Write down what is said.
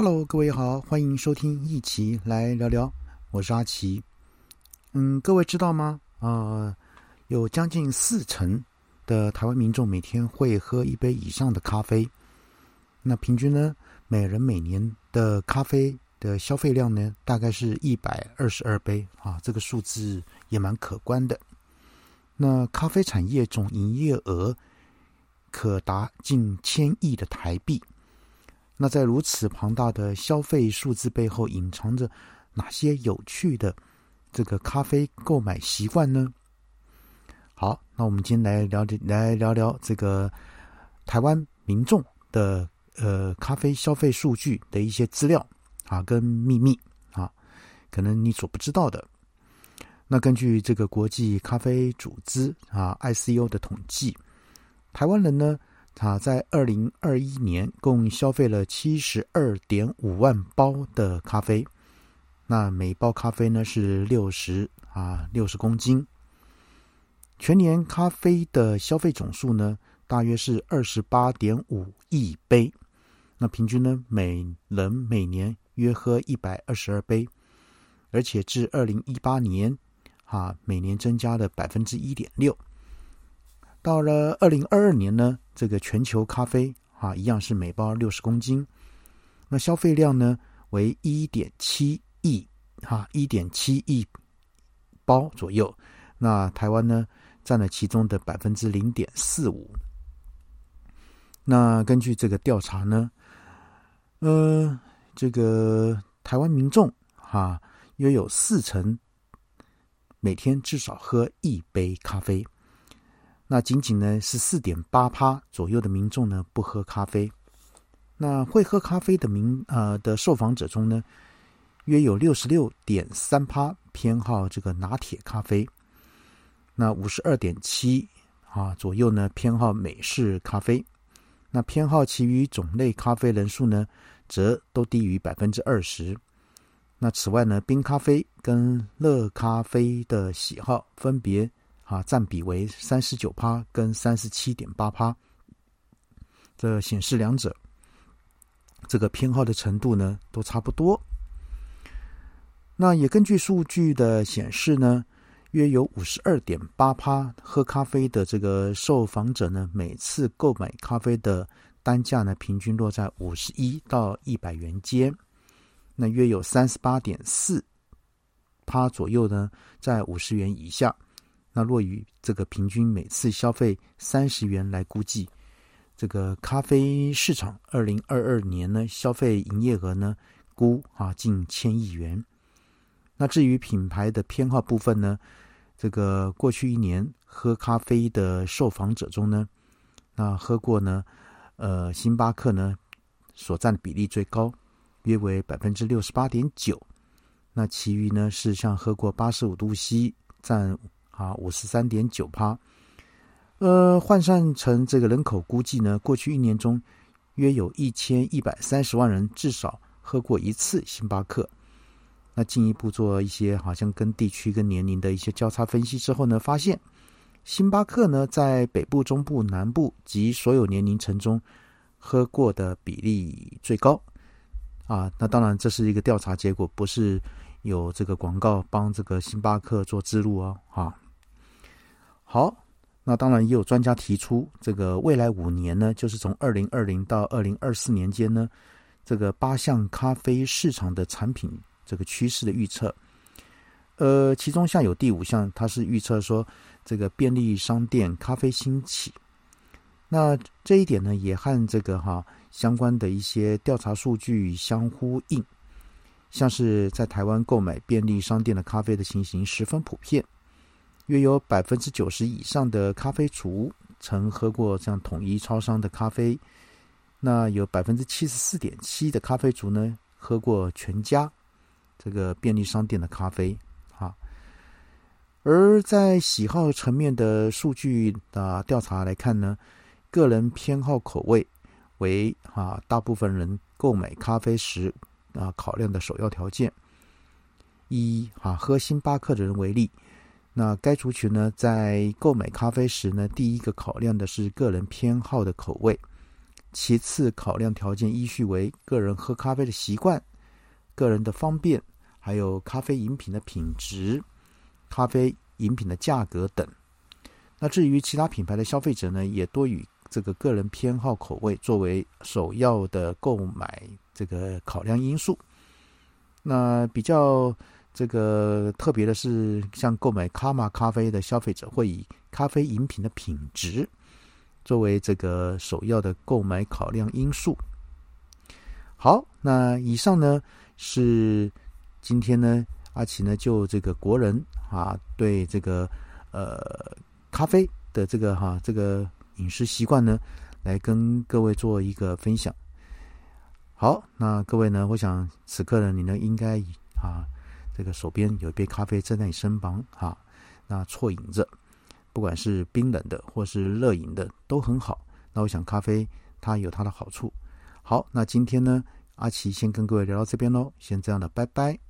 Hello，各位好，欢迎收听一起来聊聊，我是阿奇。嗯，各位知道吗？啊，有将近四成的台湾民众每天会喝一杯以上的咖啡。那平均呢，每人每年的咖啡的消费量呢，大概是一百二十二杯啊，这个数字也蛮可观的。那咖啡产业总营业额可达近千亿的台币。那在如此庞大的消费数字背后，隐藏着哪些有趣的这个咖啡购买习惯呢？好，那我们今天来聊来聊聊这个台湾民众的呃咖啡消费数据的一些资料啊，跟秘密啊，可能你所不知道的。那根据这个国际咖啡组织啊 ICO 的统计，台湾人呢？他在二零二一年共消费了七十二点五万包的咖啡，那每包咖啡呢是六十啊六十公斤。全年咖啡的消费总数呢大约是二十八点五亿杯，那平均呢每人每年约喝一百二十二杯，而且至二零一八年啊每年增加了百分之一点六。到了二零二二年呢，这个全球咖啡啊，一样是每包六十公斤，那消费量呢为一点七亿哈，一点七亿包左右。那台湾呢占了其中的百分之零点四五。那根据这个调查呢，呃，这个台湾民众哈约有四成每天至少喝一杯咖啡。那仅仅呢是四点八趴左右的民众呢不喝咖啡，那会喝咖啡的民呃的受访者中呢，约有六十六点三趴偏好这个拿铁咖啡，那五十二点七啊左右呢偏好美式咖啡，那偏好其余种类咖啡人数呢则都低于百分之二十。那此外呢，冰咖啡跟热咖啡的喜好分别。啊，占比为三十九趴跟三十七点八趴，这显示两者这个偏好的程度呢都差不多。那也根据数据的显示呢，约有五十二点八趴喝咖啡的这个受访者呢，每次购买咖啡的单价呢，平均落在五十一到一百元间。那约有三十八点四趴左右呢，在五十元以下。那若以这个平均每次消费三十元来估计，这个咖啡市场二零二二年呢消费营业额呢估啊近千亿元。那至于品牌的偏好部分呢，这个过去一年喝咖啡的受访者中呢，那喝过呢呃星巴克呢所占的比例最高，约为百分之六十八点九。那其余呢是像喝过八十五度 C 占。啊，五十三点九趴，呃，换算成这个人口估计呢，过去一年中，约有一千一百三十万人至少喝过一次星巴克。那进一步做一些好像跟地区跟年龄的一些交叉分析之后呢，发现星巴克呢在北部、中部、南部及所有年龄层中喝过的比例最高。啊，那当然这是一个调查结果，不是有这个广告帮这个星巴克做之路哦，啊。好，那当然也有专家提出，这个未来五年呢，就是从二零二零到二零二四年间呢，这个八项咖啡市场的产品这个趋势的预测。呃，其中像有第五项，它是预测说这个便利商店咖啡兴起。那这一点呢，也和这个哈相关的一些调查数据相呼应，像是在台湾购买便利商店的咖啡的情形十分普遍。约有百分之九十以上的咖啡族曾喝过这样统一超商的咖啡，那有百分之七十四点七的咖啡族呢喝过全家这个便利商店的咖啡啊。而在喜好层面的数据的调查来看呢，个人偏好口味为啊大部分人购买咖啡时啊考量的首要条件。以啊喝星巴克的人为例。那该族群呢，在购买咖啡时呢，第一个考量的是个人偏好的口味，其次考量条件依序为个人喝咖啡的习惯、个人的方便，还有咖啡饮品的品质、咖啡饮品的价格等。那至于其他品牌的消费者呢，也多以这个个人偏好口味作为首要的购买这个考量因素。那比较这个特别的是，像购买卡玛咖啡的消费者会以咖啡饮品的品质作为这个首要的购买考量因素。好，那以上呢是今天呢阿奇呢就这个国人啊对这个呃。咖啡的这个哈，这个饮食习惯呢，来跟各位做一个分享。好，那各位呢，我想此刻呢，你呢应该啊，这个手边有一杯咖啡站在你身旁哈，那啜饮着，不管是冰冷的或是热饮的都很好。那我想咖啡它有它的好处。好，那今天呢，阿奇先跟各位聊到这边喽，先这样的，拜拜。